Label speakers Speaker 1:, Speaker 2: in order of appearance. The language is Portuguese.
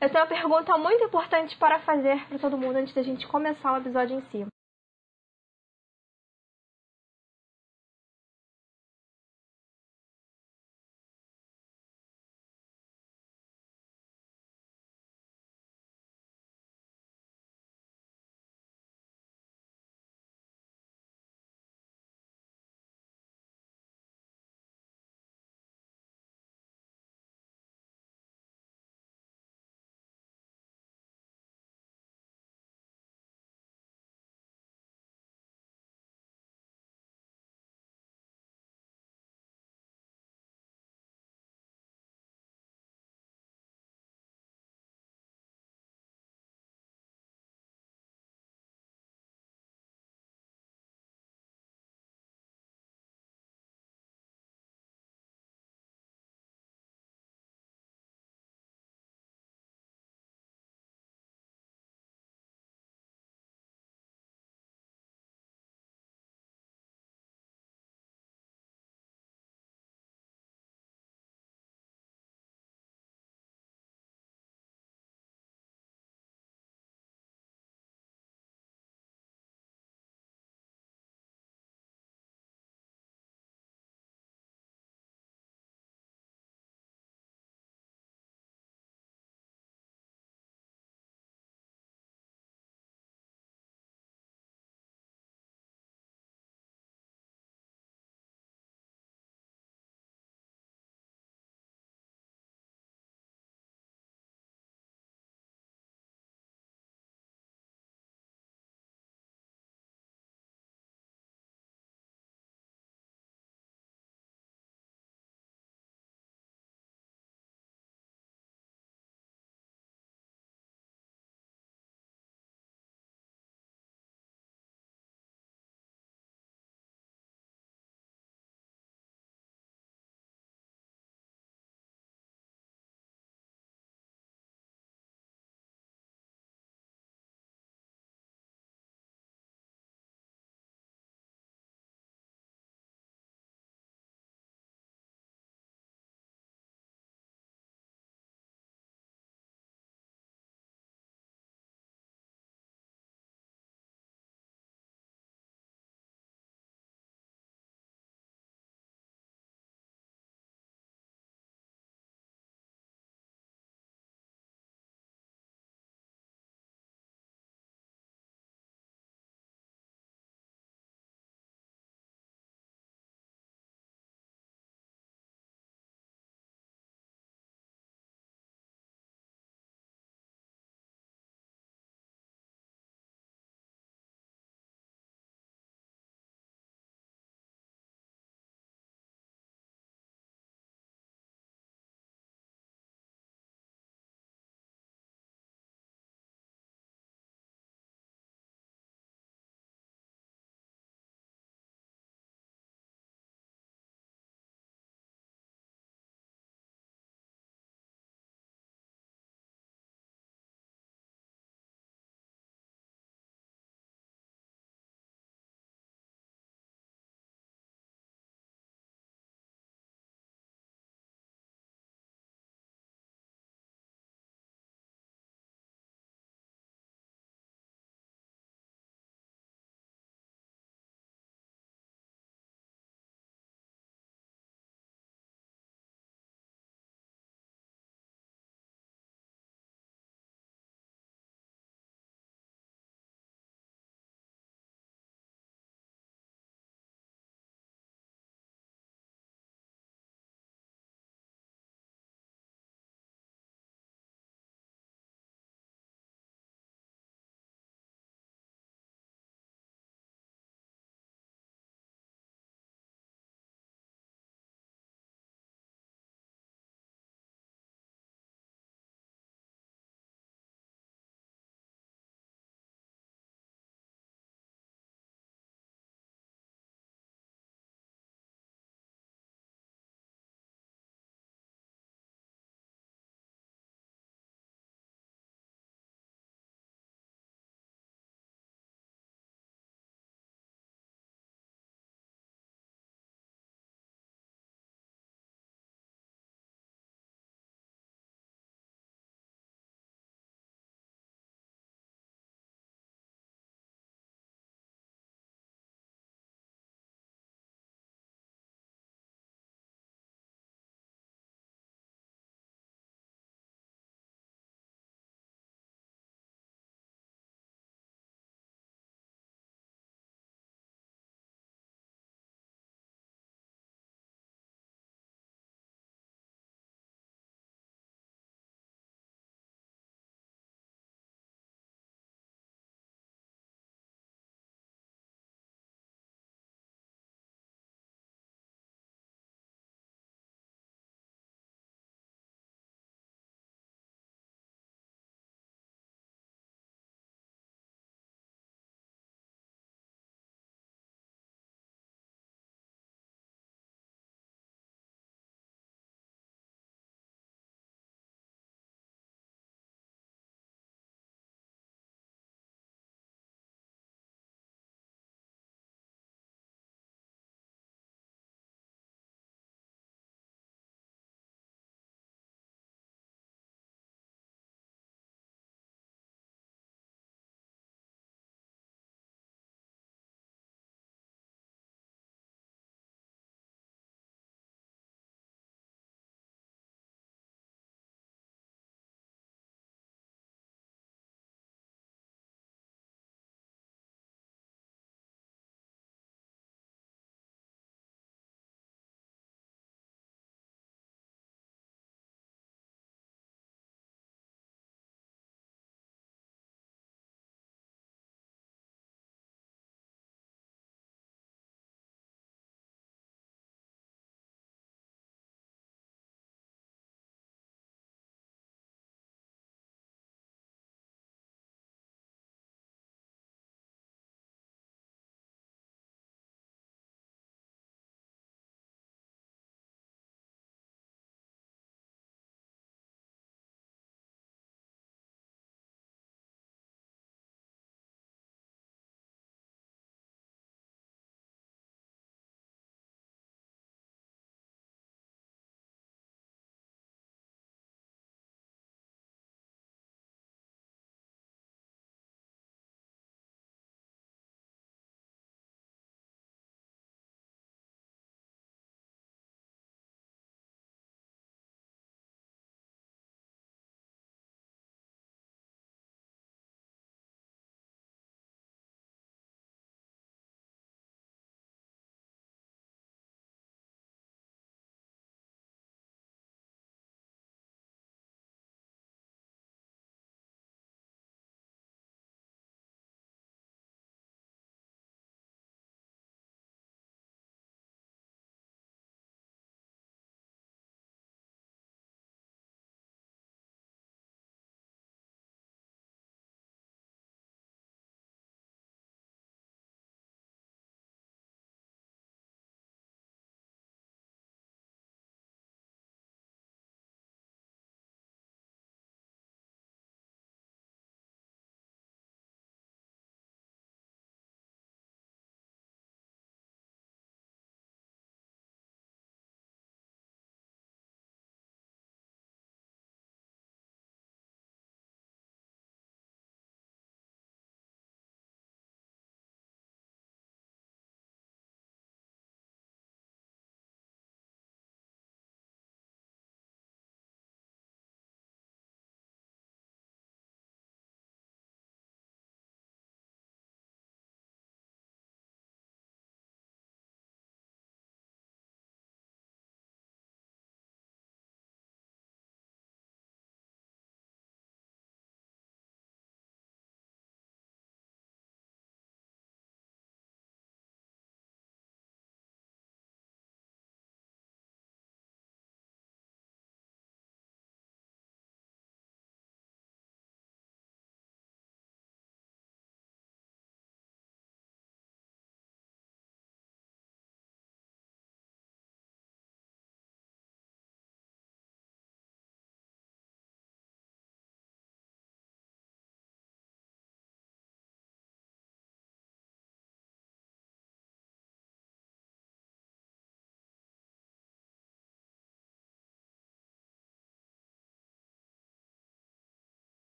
Speaker 1: eu tenho uma pergunta muito importante para fazer para todo mundo antes da gente começar o episódio em si.